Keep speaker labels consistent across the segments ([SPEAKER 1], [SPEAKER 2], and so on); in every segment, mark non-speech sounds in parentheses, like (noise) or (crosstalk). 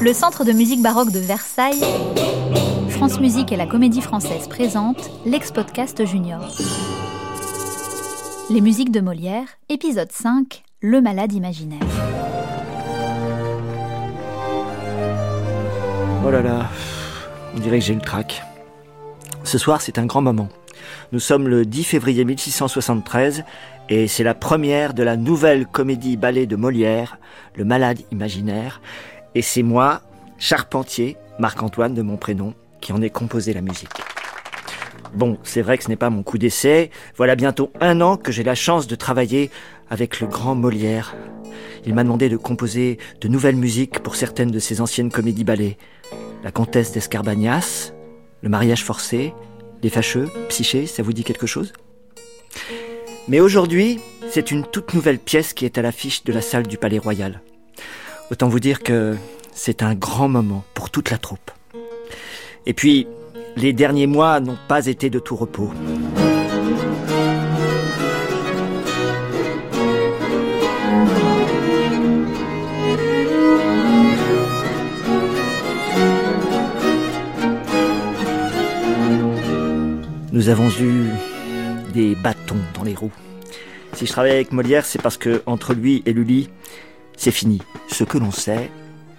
[SPEAKER 1] Le Centre de musique baroque de Versailles, France Musique et la Comédie Française présentent l'ex-podcast Junior. Les musiques de Molière, épisode 5, Le malade imaginaire.
[SPEAKER 2] Oh là là, on dirait que j'ai le trac. Ce soir, c'est un grand moment. Nous sommes le 10 février 1673 et c'est la première de la nouvelle comédie ballet de Molière, Le malade imaginaire. Et c'est moi, Charpentier, Marc-Antoine de mon prénom, qui en ai composé la musique. Bon, c'est vrai que ce n'est pas mon coup d'essai. Voilà bientôt un an que j'ai la chance de travailler avec le grand Molière. Il m'a demandé de composer de nouvelles musiques pour certaines de ses anciennes comédies ballets. La comtesse d'Escarbagnas, Le mariage forcé, Les fâcheux, Psyché, ça vous dit quelque chose? Mais aujourd'hui, c'est une toute nouvelle pièce qui est à l'affiche de la salle du Palais Royal. Autant vous dire que c'est un grand moment pour toute la troupe. Et puis, les derniers mois n'ont pas été de tout repos. Nous avons eu des bâtons dans les roues. Si je travaille avec Molière, c'est parce que entre lui et Lully, c'est fini. Ce que l'on sait,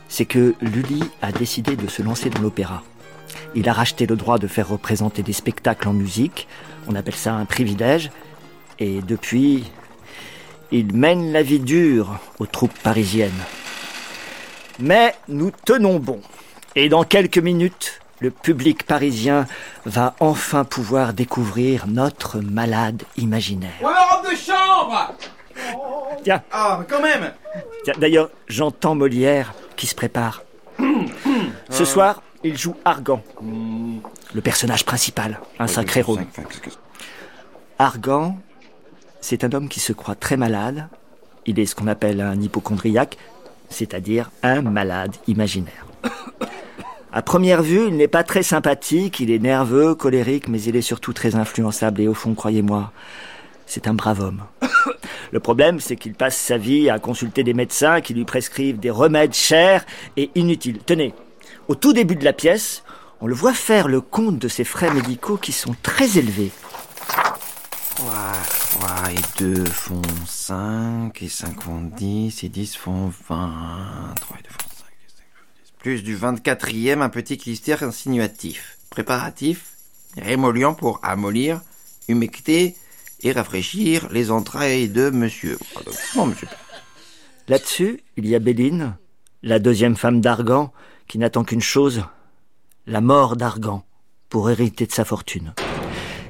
[SPEAKER 2] c'est que Lully a décidé de se lancer dans l'opéra. Il a racheté le droit de faire représenter des spectacles en musique. On appelle ça un privilège. Et depuis, il mène la vie dure aux troupes parisiennes. Mais nous tenons bon. Et dans quelques minutes, le public parisien va enfin pouvoir découvrir notre malade imaginaire.
[SPEAKER 3] Ou la robe de chambre
[SPEAKER 2] Tiens,
[SPEAKER 3] Ah, mais quand même
[SPEAKER 2] d'ailleurs, j'entends Molière qui se prépare. Ce soir, il joue Argan, le personnage principal, un sacré rôle. Argan, c'est un homme qui se croit très malade. Il est ce qu'on appelle un hypochondriaque, c'est-à-dire un malade imaginaire. À première vue, il n'est pas très sympathique, il est nerveux, colérique, mais il est surtout très influençable et au fond, croyez-moi, c'est un brave homme. Le problème, c'est qu'il passe sa vie à consulter des médecins qui lui prescrivent des remèdes chers et inutiles. Tenez, au tout début de la pièce, on le voit faire le compte de ses frais médicaux qui sont très élevés.
[SPEAKER 3] 3, 3 et 2 font 5, et 5 font 10, et 10 font 20. 3 et 2 font 5, et 5 font 10. Plus du 24e, un petit clistère insinuatif. Préparatif, rémolliant pour amollir, humecter et rafraîchir les entrailles de monsieur. Pardon, Bon, monsieur.
[SPEAKER 2] Là-dessus, il y a Béline, la deuxième femme d'Argan, qui n'attend qu'une chose, la mort d'Argan, pour hériter de sa fortune.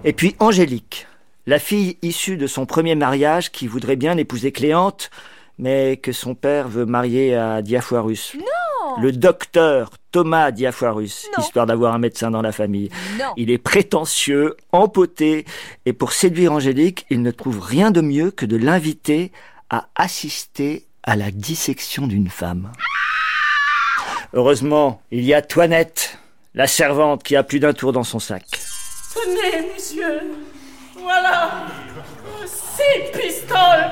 [SPEAKER 2] Et puis Angélique, la fille issue de son premier mariage qui voudrait bien épouser Cléante, mais que son père veut marier à Diafoirus. Non Le docteur Thomas Diafoirus,
[SPEAKER 1] Non.
[SPEAKER 2] histoire d'avoir un médecin dans la famille.
[SPEAKER 1] Non.
[SPEAKER 2] Il est prétentieux, empoté, et pour séduire Angélique, il ne trouve rien de mieux que de l'inviter à assister à la dissection d'une femme. Heureusement, il y a Toinette, la servante qui a plus d'un tour dans son sac.
[SPEAKER 4] Tenez, monsieur, voilà six pistoles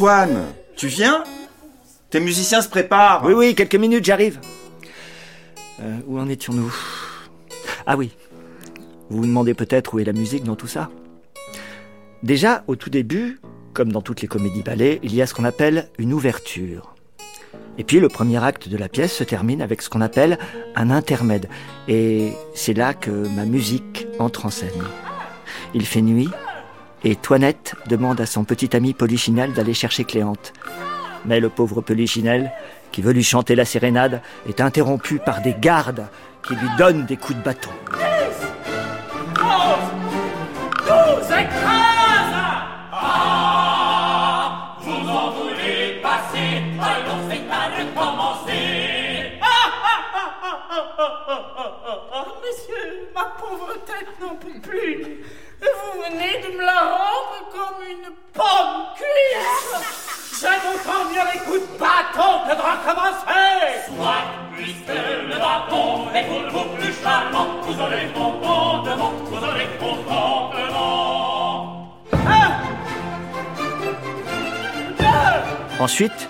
[SPEAKER 3] Marc-Antoine, tu viens? Tes musiciens se préparent.
[SPEAKER 2] Oui, oui, quelques minutes, j'arrive. Euh, où en étions-nous? Ah oui. Vous vous demandez peut-être où est la musique dans tout ça Déjà, au tout début, comme dans toutes les comédies ballets, il y a ce qu'on appelle une ouverture. Et puis le premier acte de la pièce se termine avec ce qu'on appelle un intermède. Et c'est là que ma musique entre en scène. Il fait nuit et Toinette demande à son petit ami Polichinelle d'aller chercher Cléante. Mais le pauvre Polichinelle, qui veut lui chanter la sérénade, est interrompu par des gardes qui lui donnent des coups de bâton.
[SPEAKER 4] Ah Ah, ah, ah, ah, ah, ah, ah, ah. je n'en peux plus. Vous venez de me la rendre comme une pomme cuite. J'aime autant bien les coups de bâton que de recommencer.
[SPEAKER 5] Soit, puisque le bâton est beaucoup plus charmant, vous aurez contentement, vous aurez contentement.
[SPEAKER 2] Ensuite,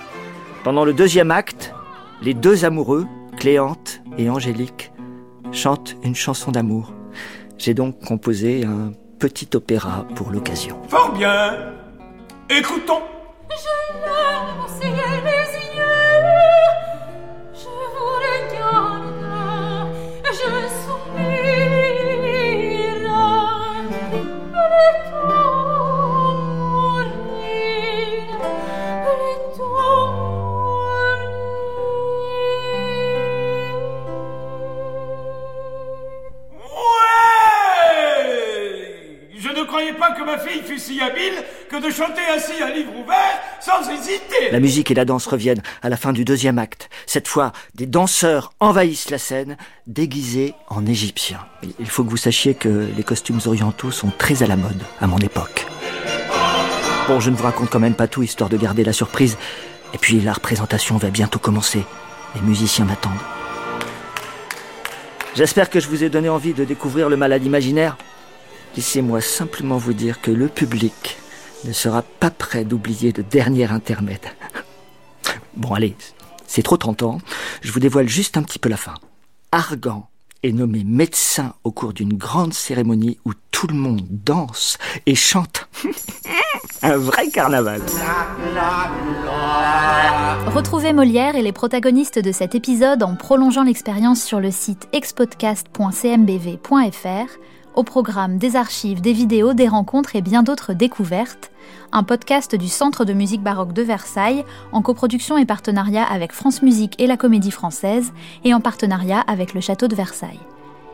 [SPEAKER 2] pendant le deuxième acte, les deux amoureux, Cléante et Angélique, chantent une chanson d'amour. J'ai donc composé un petit opéra pour l'occasion.
[SPEAKER 6] Fort bien. Écoutons. Habile que de chanter ainsi un livre ouvert sans hésiter.
[SPEAKER 2] La musique et la danse reviennent à la fin du deuxième acte. Cette fois, des danseurs envahissent la scène, déguisés en égyptiens. Il faut que vous sachiez que les costumes orientaux sont très à la mode à mon époque. Bon, je ne vous raconte quand même pas tout, histoire de garder la surprise. Et puis, la représentation va bientôt commencer. Les musiciens m'attendent. J'espère que je vous ai donné envie de découvrir le malade imaginaire. Laissez-moi simplement vous dire que le public ne sera pas prêt d'oublier le dernier intermède. Bon, allez, c'est trop tentant. Je vous dévoile juste un petit peu la fin. Argan est nommé médecin au cours d'une grande cérémonie où tout le monde danse et chante. (laughs) un vrai carnaval.
[SPEAKER 1] Retrouvez Molière et les protagonistes de cet épisode en prolongeant l'expérience sur le site expodcast.cmbv.fr, au programme des archives, des vidéos, des rencontres et bien d'autres découvertes, un podcast du Centre de musique baroque de Versailles en coproduction et partenariat avec France Musique et la Comédie Française et en partenariat avec le Château de Versailles.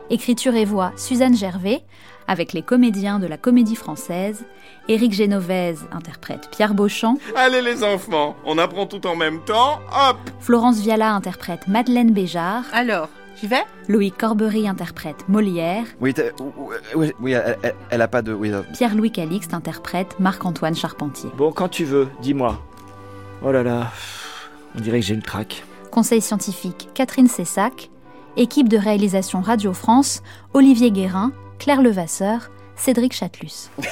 [SPEAKER 1] Écriture et voix Suzanne Gervais, avec les comédiens de la Comédie Française, Éric Génovèse interprète Pierre Beauchamp,
[SPEAKER 7] Allez les enfants, on apprend tout en même temps, hop!
[SPEAKER 1] Florence Viala interprète Madeleine Béjart,
[SPEAKER 8] Alors, j'y vais
[SPEAKER 1] Loïc Corbery interprète Molière,
[SPEAKER 3] Oui, t'as- oui, oui, elle, elle- elle a pas de... Oui, euh,
[SPEAKER 1] Pierre-Louis Calixte interprète Marc-Antoine Charpentier.
[SPEAKER 2] Bon, quand tu veux, dis-moi. Oh là là, on dirait que j'ai le trac.
[SPEAKER 1] Conseil scientifique Catherine Cessac, équipe de réalisation Radio France, Olivier Guérin, Claire Levasseur, Cédric Chatelus. (laughs)